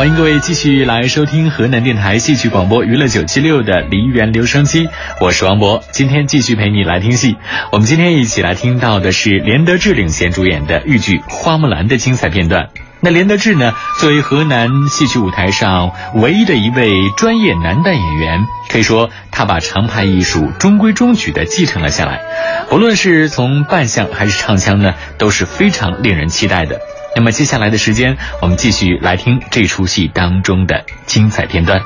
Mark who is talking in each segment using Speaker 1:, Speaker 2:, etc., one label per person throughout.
Speaker 1: 欢迎各位继续来收听河南电台戏曲广播娱乐九七六的梨园留声机，我是王博，今天继续陪你来听戏。我们今天一起来听到的是连德志领衔主演的豫剧《花木兰》的精彩片段。那连德志呢，作为河南戏曲舞台上唯一的一位专业男旦演员，可以说他把长派艺术中规中矩的继承了下来，不论是从扮相还是唱腔呢，都是非常令人期待的。那么接下来的时间，我们继续来听这出戏当中的精彩片段。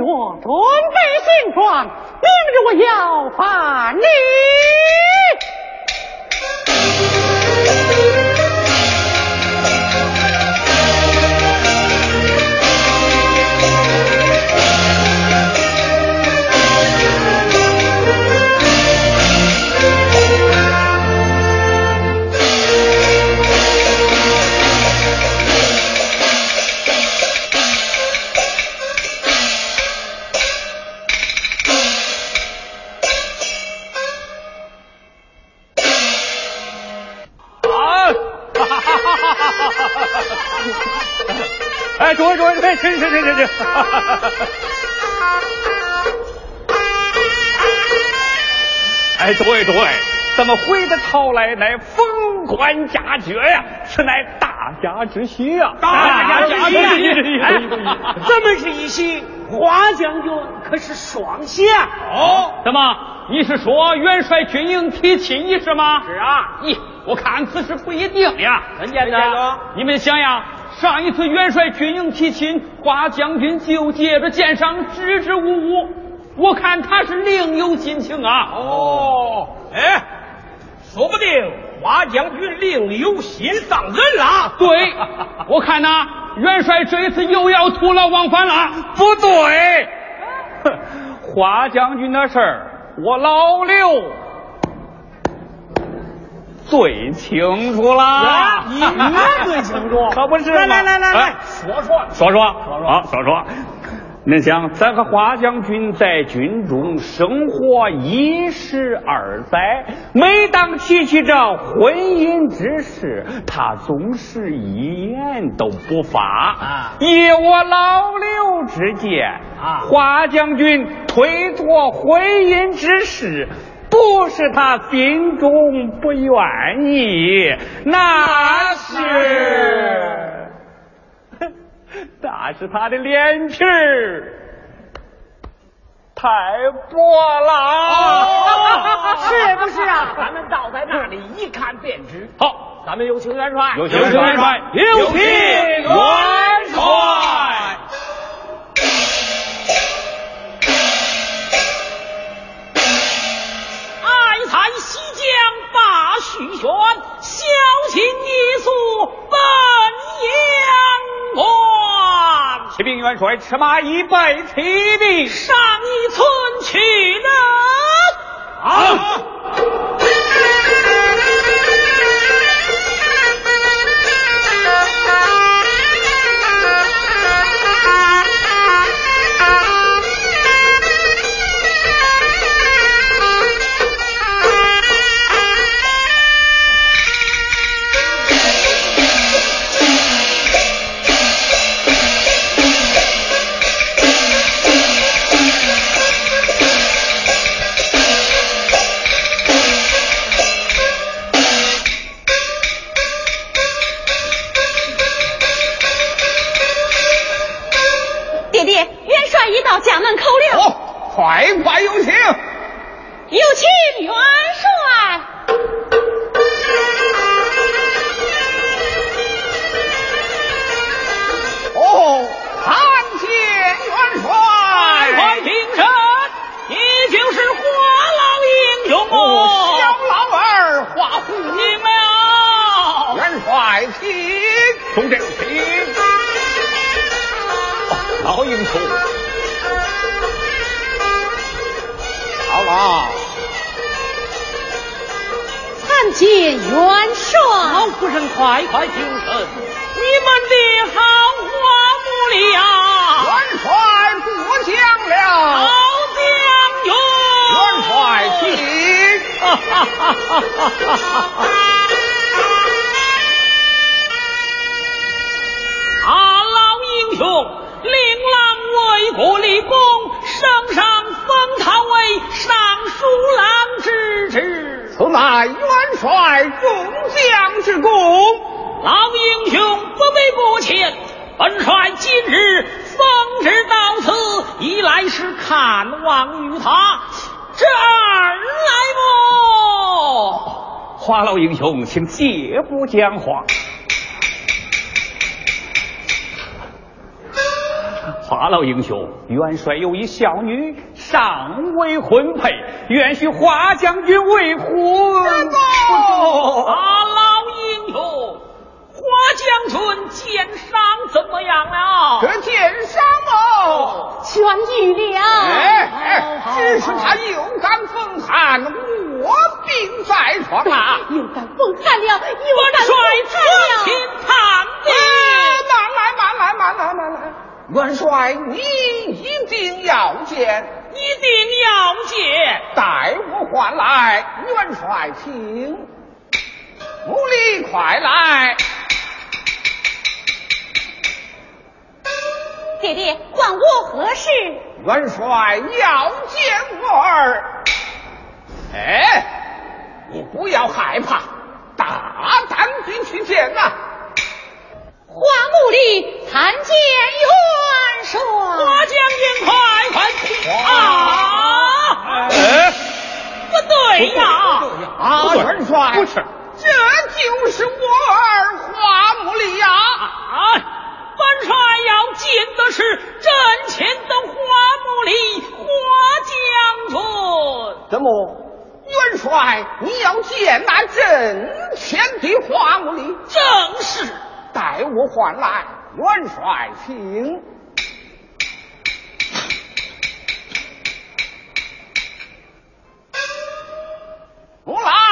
Speaker 2: 我准备行装，明日我要办理。
Speaker 3: 哎，诸位诸位，请请请请请。哎，诸位诸位，咱们 回的朝来乃封官加爵呀，此乃大家之喜呀，
Speaker 2: 大家之喜。
Speaker 3: 哎，
Speaker 2: 咱们是一喜，花将军可是双喜啊。
Speaker 3: 哦，怎么？你是说元帅军营提亲一事吗？
Speaker 2: 是啊。
Speaker 3: 咦，我看此事不一定呀。
Speaker 2: 怎见得？
Speaker 3: 你们想呀。上一次元帅军营提亲，花将军就借着剑上支支吾吾，我看他是另有心情啊。
Speaker 2: 哦，哎，说不定花将军另有心上人了。
Speaker 3: 对，我看呐，元帅这一次又要徒劳往返了。
Speaker 2: 不对，
Speaker 3: 花将军的事儿，我老刘。最清楚啦！
Speaker 2: 你你最清楚，
Speaker 3: 可不是
Speaker 2: 来来来来来，说说
Speaker 3: 说说啊，说说。恁想，咱和花将军在军中生活一十二载，每当提起这婚姻之事，他总是一言都不发。
Speaker 2: 啊，
Speaker 3: 以我老刘之见，
Speaker 2: 啊，
Speaker 3: 花将军推脱婚姻之事。不是他心中不愿意，那是，那是他的脸皮儿太薄了，
Speaker 2: 是不是啊？咱们倒在那里一看便知。
Speaker 3: 好，
Speaker 2: 咱们有请元帅，
Speaker 3: 有请元帅，
Speaker 2: 有请元帅。把许宣，小心一宿本阳关。
Speaker 3: 启禀元帅，赤马已备启禀，
Speaker 2: 上一村去人。
Speaker 3: 好。英雄，请借不讲话。
Speaker 4: 华老英雄，元帅有一小女尚未婚配，愿许华将军为
Speaker 5: 夫。
Speaker 2: 元帅
Speaker 6: 要见我儿。哎，你不要害怕，大胆进去见呐、啊！
Speaker 5: 花木里参见元帅。
Speaker 2: 花将军，快快啊！
Speaker 4: 哎，
Speaker 2: 不对呀，
Speaker 6: 啊，元帅，
Speaker 4: 不是，
Speaker 6: 这就是我儿花木里呀！
Speaker 2: 啊本帅要见的是阵前的花木里花将军，
Speaker 6: 怎么，元帅，你要见那阵前的花木里，
Speaker 2: 正是，
Speaker 6: 待我换来，元帅请。
Speaker 5: 嗯。
Speaker 4: 罗老。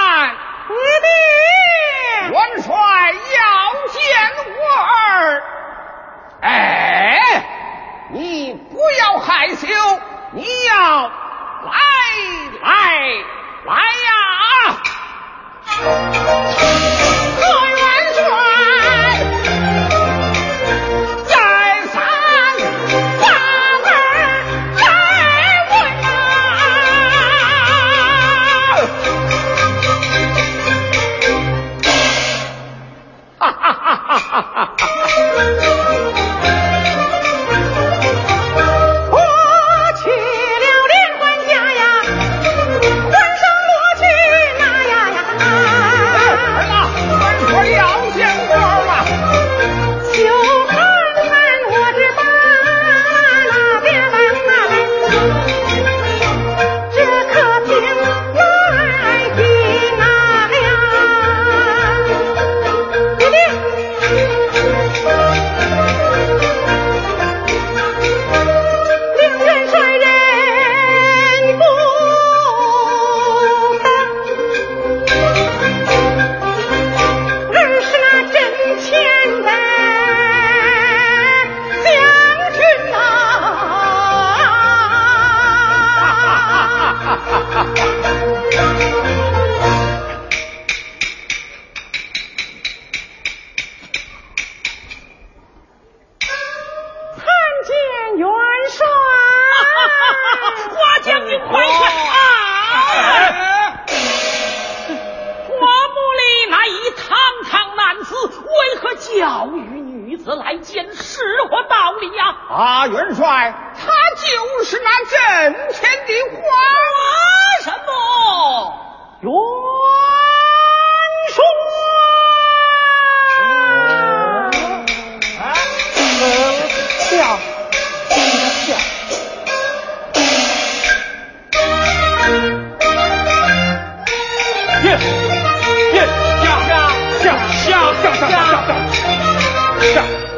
Speaker 4: 下下下下下下下下下。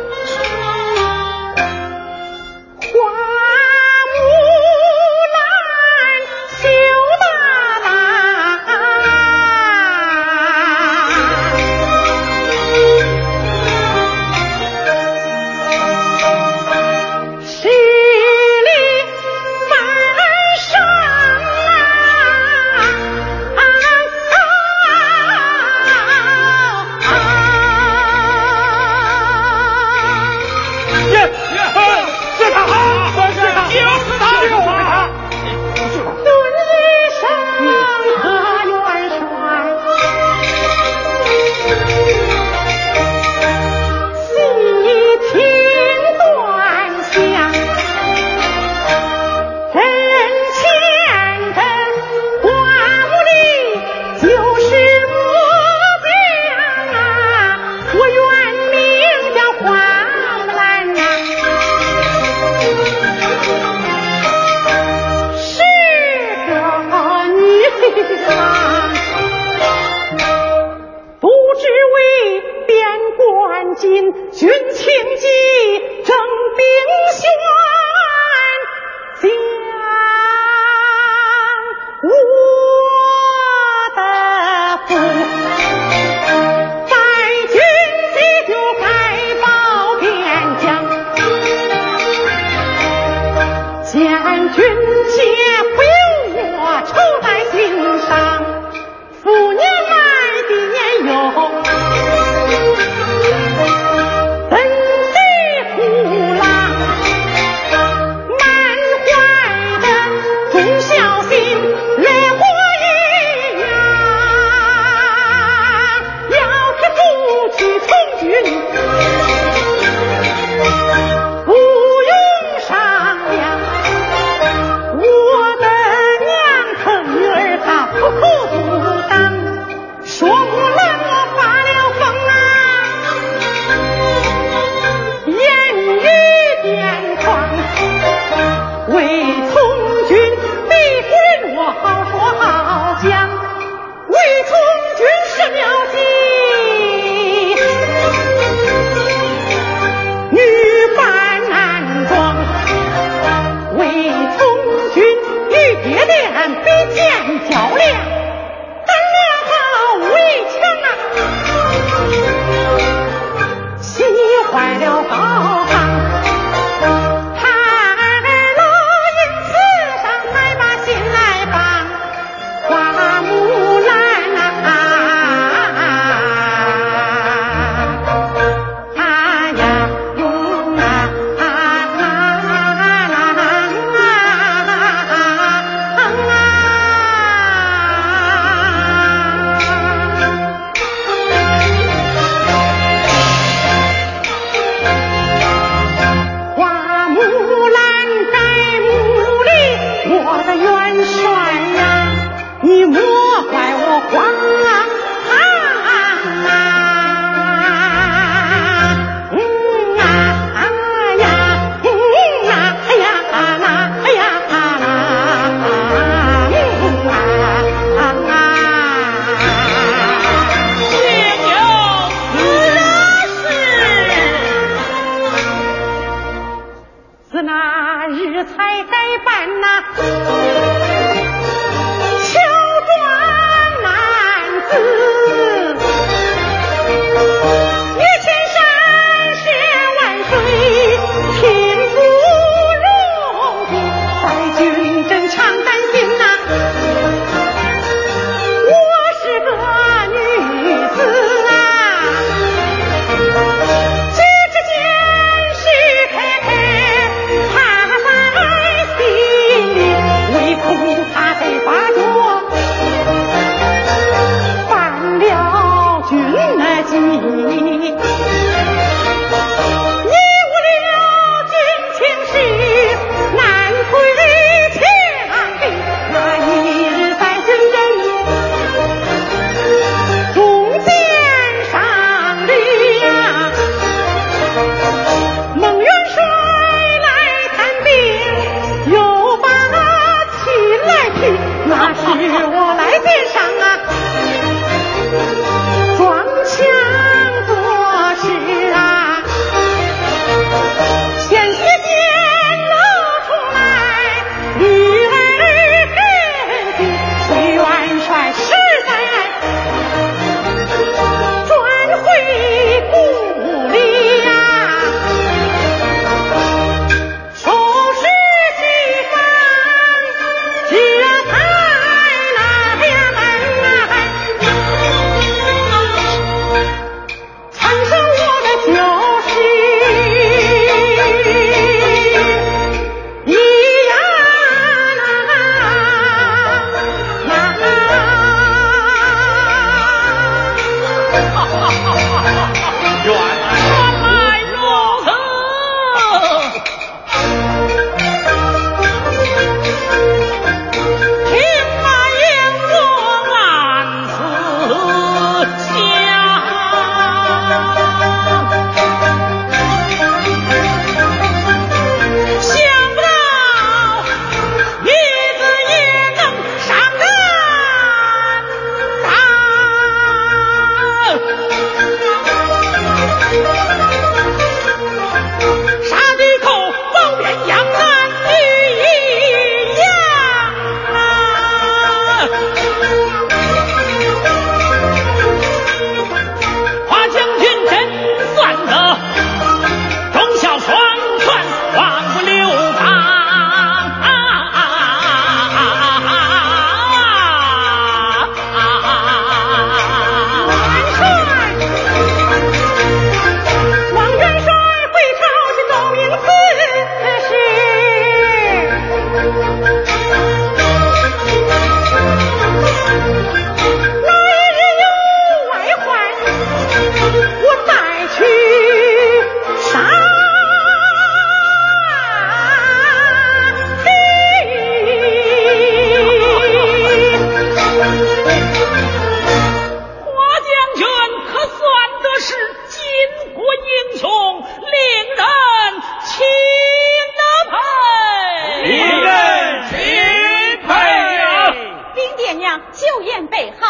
Speaker 5: 酒宴备好。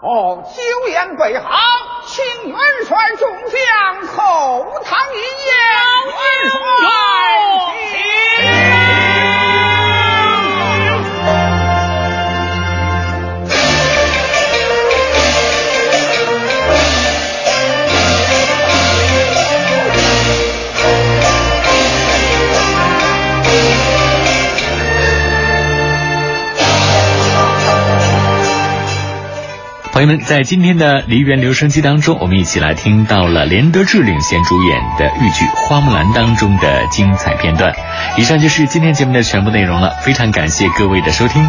Speaker 5: 哦，酒宴备好，
Speaker 6: 请元帅众将口堂饮宴。元帅，请。
Speaker 1: 朋友们，在今天的梨园留声机当中，我们一起来听到了连德志领衔主演的豫剧《花木兰》当中的精彩片段。以上就是今天节目的全部内容了，非常感谢各位的收听。